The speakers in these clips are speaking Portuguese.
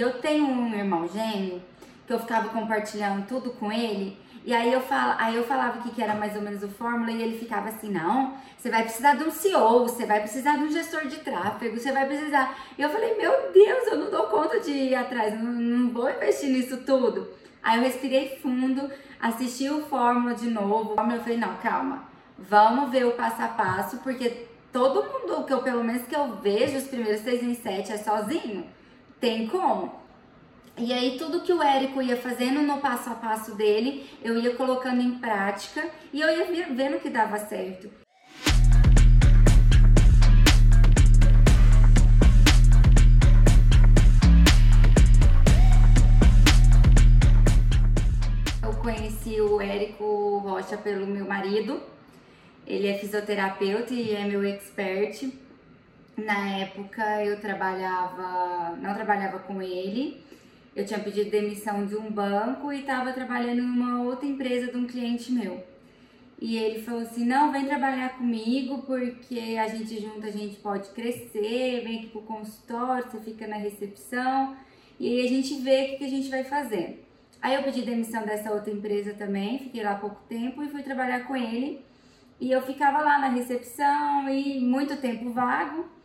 Eu tenho um irmão gêmeo que eu ficava compartilhando tudo com ele. E aí eu, fal, aí eu falava que, que era mais ou menos o fórmula e ele ficava assim, não, você vai precisar de um CEO, você vai precisar de um gestor de tráfego, você vai precisar. E eu falei, meu Deus, eu não dou conta de ir atrás, não, não vou investir nisso tudo. Aí eu respirei fundo, assisti o fórmula de novo. Eu falei, não, calma, vamos ver o passo a passo, porque todo mundo que eu, pelo menos que eu vejo, os primeiros seis em sete é sozinho tem como. E aí tudo que o Érico ia fazendo no passo a passo dele, eu ia colocando em prática e eu ia vendo que dava certo. Eu conheci o Érico Rocha pelo meu marido. Ele é fisioterapeuta e é meu expert. Na época eu trabalhava, não trabalhava com ele, eu tinha pedido demissão de um banco e estava trabalhando em uma outra empresa de um cliente meu. E ele falou assim: não, vem trabalhar comigo porque a gente junto a gente pode crescer, vem aqui pro consultório, você fica na recepção e aí a gente vê o que a gente vai fazer. Aí eu pedi demissão dessa outra empresa também, fiquei lá pouco tempo e fui trabalhar com ele. E eu ficava lá na recepção e muito tempo vago.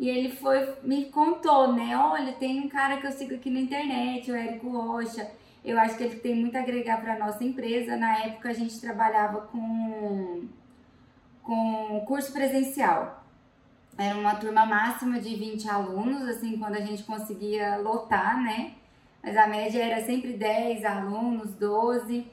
E ele foi, me contou, né? Olha, tem um cara que eu sigo aqui na internet, o Érico Rocha. Eu acho que ele tem muito a agregar para nossa empresa. Na época a gente trabalhava com, com curso presencial. Era uma turma máxima de 20 alunos, assim, quando a gente conseguia lotar, né? Mas a média era sempre 10 alunos, 12.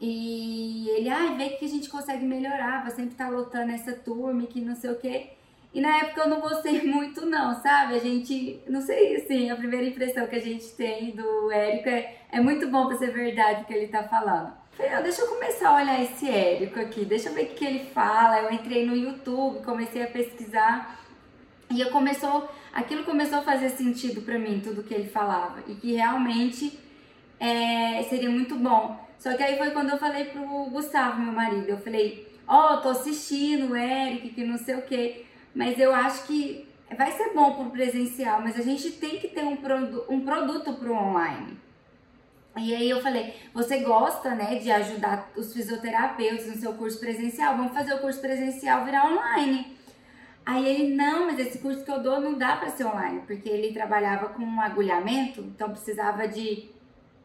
E ele, ai, ah, vê que a gente consegue melhorar, vai sempre estar tá lotando essa turma, que não sei o quê. E na época eu não gostei muito, não, sabe? A gente, não sei, assim, a primeira impressão que a gente tem do Érico é, é muito bom pra ser verdade o que ele tá falando. Falei, deixa eu começar a olhar esse Érico aqui, deixa eu ver o que ele fala. Eu entrei no YouTube, comecei a pesquisar e eu começou, aquilo começou a fazer sentido para mim, tudo que ele falava. E que realmente é, seria muito bom. Só que aí foi quando eu falei pro Gustavo, meu marido, eu falei, ó, oh, tô assistindo o Eric, que não sei o que mas eu acho que vai ser bom para o presencial, mas a gente tem que ter um, produ um produto para o online. E aí eu falei, você gosta, né, de ajudar os fisioterapeutas no seu curso presencial? Vamos fazer o curso presencial virar online. Aí ele, não, mas esse curso que eu dou não dá para ser online, porque ele trabalhava com um agulhamento, então precisava de,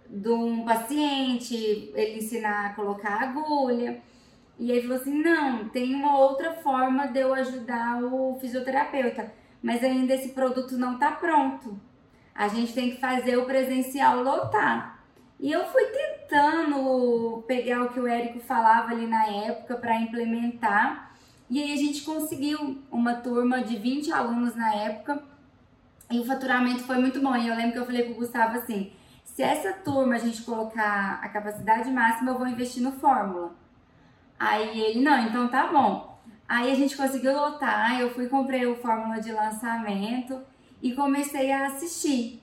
de um paciente, ele ensinar a colocar agulha. E ele falou assim: não, tem uma outra forma de eu ajudar o fisioterapeuta, mas ainda esse produto não está pronto. A gente tem que fazer o presencial lotar. E eu fui tentando pegar o que o Érico falava ali na época para implementar. E aí a gente conseguiu uma turma de 20 alunos na época. E o faturamento foi muito bom. E eu lembro que eu falei pro Gustavo assim: se essa turma a gente colocar a capacidade máxima, eu vou investir no Fórmula. Aí ele, não, então tá bom. Aí a gente conseguiu lotar, eu fui comprei o fórmula de lançamento e comecei a assistir.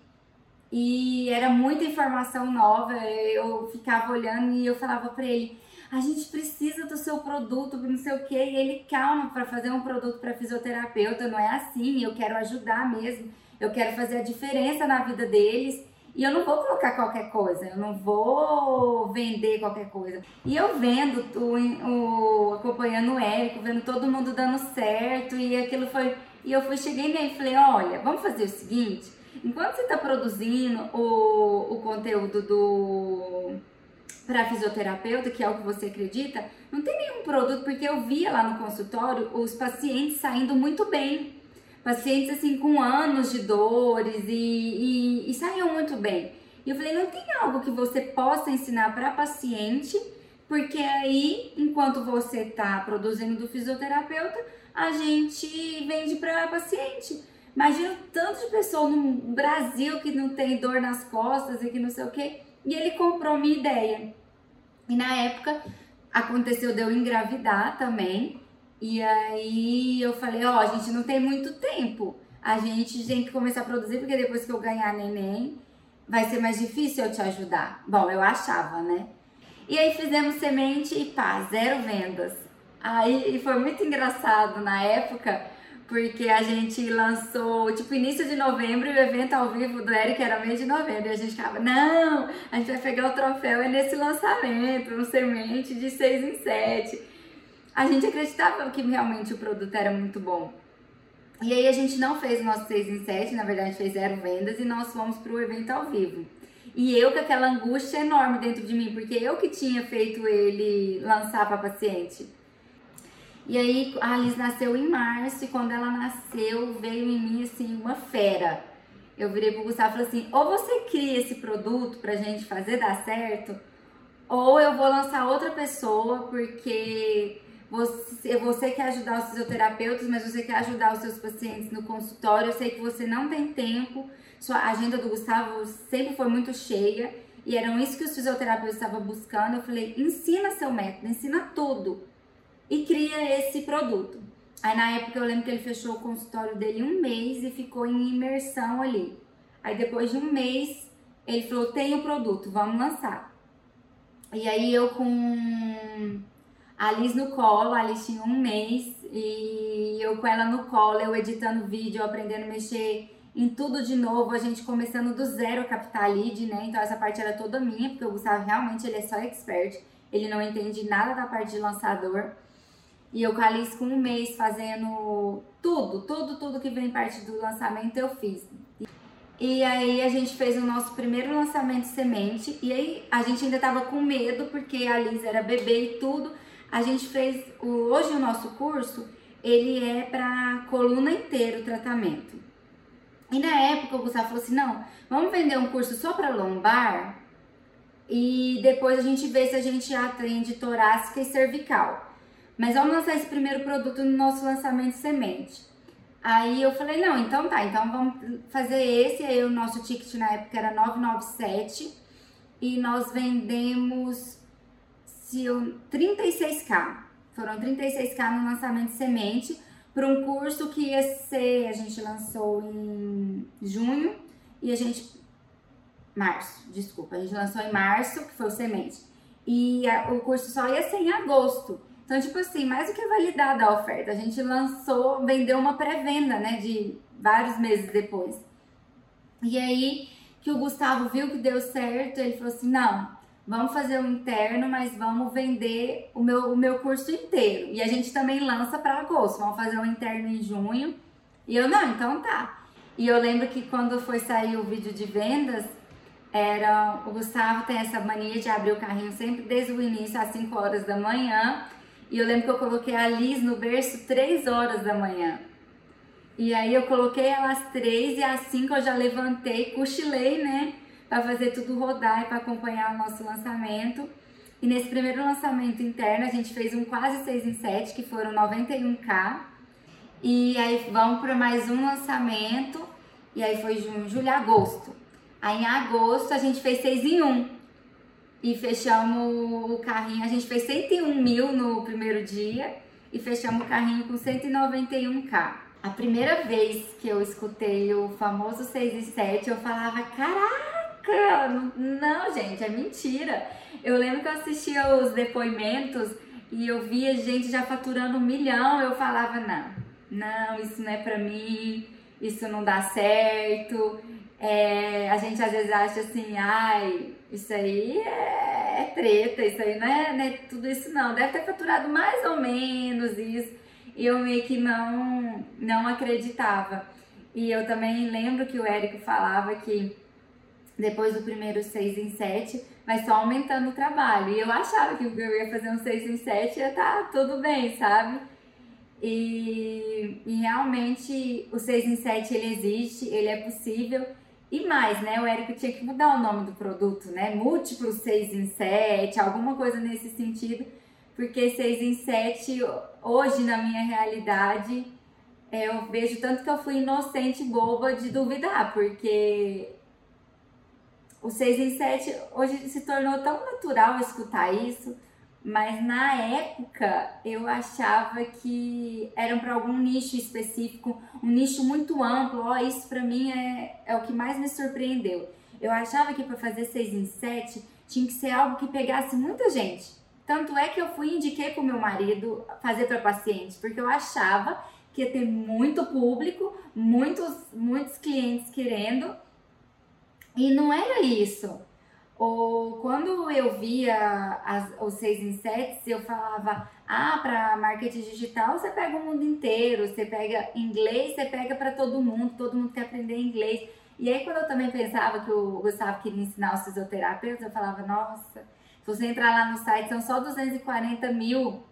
E era muita informação nova, eu ficava olhando e eu falava para ele: a gente precisa do seu produto, não sei o que. E ele, calma, para fazer um produto para fisioterapeuta não é assim, eu quero ajudar mesmo, eu quero fazer a diferença na vida deles. E eu não vou colocar qualquer coisa, eu não vou vender qualquer coisa. E eu vendo, o, o, acompanhando o Érico, vendo todo mundo dando certo, e aquilo foi. E eu fui, cheguei nele e falei: olha, vamos fazer o seguinte: enquanto você está produzindo o, o conteúdo do para fisioterapeuta, que é o que você acredita, não tem nenhum produto, porque eu via lá no consultório os pacientes saindo muito bem pacientes assim com anos de dores e, e, e saíam muito bem. E eu falei, não tem algo que você possa ensinar para paciente, porque aí, enquanto você está produzindo do fisioterapeuta, a gente vende para paciente. Imagina o tanto de pessoa no Brasil que não tem dor nas costas e que não sei o que. E ele comprou minha ideia. E na época aconteceu de eu engravidar também. E aí eu falei, ó, oh, a gente não tem muito tempo. A gente tem que começar a produzir, porque depois que eu ganhar neném, vai ser mais difícil eu te ajudar. Bom, eu achava, né? E aí fizemos semente e pá, zero vendas. Aí foi muito engraçado na época, porque a gente lançou, tipo, início de novembro e o evento ao vivo do Eric era mês de novembro. E a gente ficava, não, a gente vai pegar o troféu é nesse lançamento, no semente de 6 em 7. A gente acreditava que realmente o produto era muito bom. E aí a gente não fez o nosso 6 em 7, na verdade fez zero vendas e nós fomos para o evento ao vivo. E eu com aquela angústia enorme dentro de mim, porque eu que tinha feito ele lançar para paciente. E aí a Alice nasceu em março e quando ela nasceu veio em mim assim uma fera. Eu virei pro Gustavo e falei assim: ou você cria esse produto pra gente fazer dar certo, ou eu vou lançar outra pessoa, porque você, você quer ajudar os fisioterapeutas, mas você quer ajudar os seus pacientes no consultório. Eu sei que você não tem tempo, sua agenda do Gustavo sempre foi muito cheia e eram isso que os fisioterapeutas estavam buscando. Eu falei: ensina seu método, ensina tudo e cria esse produto. Aí na época eu lembro que ele fechou o consultório dele um mês e ficou em imersão ali. Aí depois de um mês ele falou: tem o produto, vamos lançar. E aí eu com a Liz no colo, a Liz tinha um mês e eu com ela no colo, eu editando vídeo, aprendendo a mexer em tudo de novo, a gente começando do zero a captar lead, né? Então essa parte era toda minha, porque o Gustavo realmente ele é só expert, ele não entende nada da parte de lançador. E eu com a Alice com um mês fazendo tudo, tudo, tudo que vem parte do lançamento eu fiz. E aí a gente fez o nosso primeiro lançamento semente. E aí a gente ainda tava com medo, porque a Liz era bebê e tudo. A gente fez o, hoje o nosso curso, ele é para coluna inteira o tratamento. E na época o Gustavo falou assim: não, vamos vender um curso só para lombar e depois a gente vê se a gente atende torácica e cervical. Mas vamos lançar esse primeiro produto no nosso lançamento semente. Aí eu falei, não, então tá, então vamos fazer esse. Aí o nosso ticket na época era 997 e nós vendemos se eu, 36k. Foram 36k no lançamento semente para um curso que ia ser, a gente lançou em junho e a gente março, desculpa, a gente lançou em março, que foi o semente. E a, o curso só ia ser em agosto. Então, tipo assim, mais do que validada a oferta, a gente lançou, vendeu uma pré-venda, né, de vários meses depois. E aí que o Gustavo viu que deu certo, ele falou assim: não, vamos fazer um interno, mas vamos vender o meu, o meu curso inteiro. E a gente também lança para agosto, vamos fazer um interno em junho. E eu, não, então tá. E eu lembro que quando foi sair o vídeo de vendas, era o Gustavo tem essa mania de abrir o carrinho sempre desde o início, às 5 horas da manhã. E eu lembro que eu coloquei a Liz no berço 3 horas da manhã. E aí eu coloquei ela às 3 e às 5 eu já levantei, cochilei, né? Para fazer tudo rodar e para acompanhar o nosso lançamento. E nesse primeiro lançamento interno a gente fez um quase 6 em 7, que foram 91k. E aí vamos para mais um lançamento. E aí foi junho, julho, agosto. Aí em agosto a gente fez 6 em 1 e fechamos o carrinho. A gente fez 101 mil no primeiro dia e fechamos o carrinho com 191k. A primeira vez que eu escutei o famoso 6 e 7, eu falava: Não, gente, é mentira. Eu lembro que eu assistia os depoimentos e eu via gente já faturando um milhão. Eu falava: Não, não, isso não é pra mim, isso não dá certo. É, a gente às vezes acha assim, ai, isso aí é, é treta, isso aí não é, não é, tudo isso não. Deve ter faturado mais ou menos isso. E eu meio que não, não acreditava. E eu também lembro que o Érico falava que depois do primeiro 6 em 7 vai só aumentando o trabalho. E eu achava que eu ia fazer um 6 em 7 ia estar tá tudo bem, sabe? E, e realmente o 6 em 7 ele existe, ele é possível. E mais, né? O Érico tinha que mudar o nome do produto, né? Múltiplo 6 em 7, alguma coisa nesse sentido. Porque 6 em 7, hoje na minha realidade, é, eu vejo tanto que eu fui inocente boba de duvidar, porque o 6 em 7 hoje se tornou tão natural escutar isso mas na época eu achava que eram para algum nicho específico, um nicho muito amplo. Ó, oh, isso para mim é, é o que mais me surpreendeu. Eu achava que para fazer 6 em 7 tinha que ser algo que pegasse muita gente. Tanto é que eu fui e indiquei pro meu marido fazer para pacientes, porque eu achava que ia ter muito público, muitos, muitos clientes querendo. E não era isso. Ou quando eu via as, os 6 em 7, eu falava, ah, para marketing digital você pega o mundo inteiro, você pega inglês, você pega para todo mundo, todo mundo quer aprender inglês. E aí quando eu também pensava que o Gustavo queria ensinar os fisioterapeutas, eu falava, nossa, se você entrar lá no site, são só 240 mil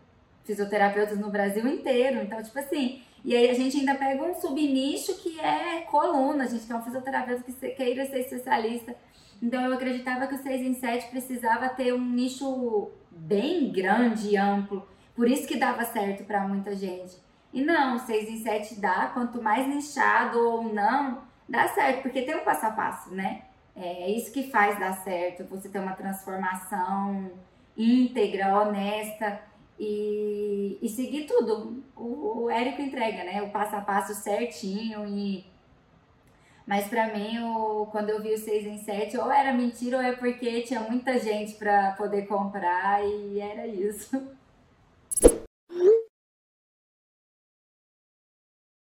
fisioterapeutas no Brasil inteiro. Então, tipo assim, e aí a gente ainda pega um subnicho que é coluna, a gente quer um fisioterapeuta que queira ser especialista. Então eu acreditava que o 6 em 7 precisava ter um nicho bem grande e amplo. Por isso que dava certo para muita gente. E não, 6 em 7 dá, quanto mais nichado ou não, dá certo, porque tem um passo a passo, né? É isso que faz dar certo, você ter uma transformação íntegra, honesta e, e seguir tudo. O, o Érico entrega, né? O passo a passo certinho e mas para mim, o, quando eu vi o 6 em 7, ou era mentira ou é porque tinha muita gente para poder comprar e era isso.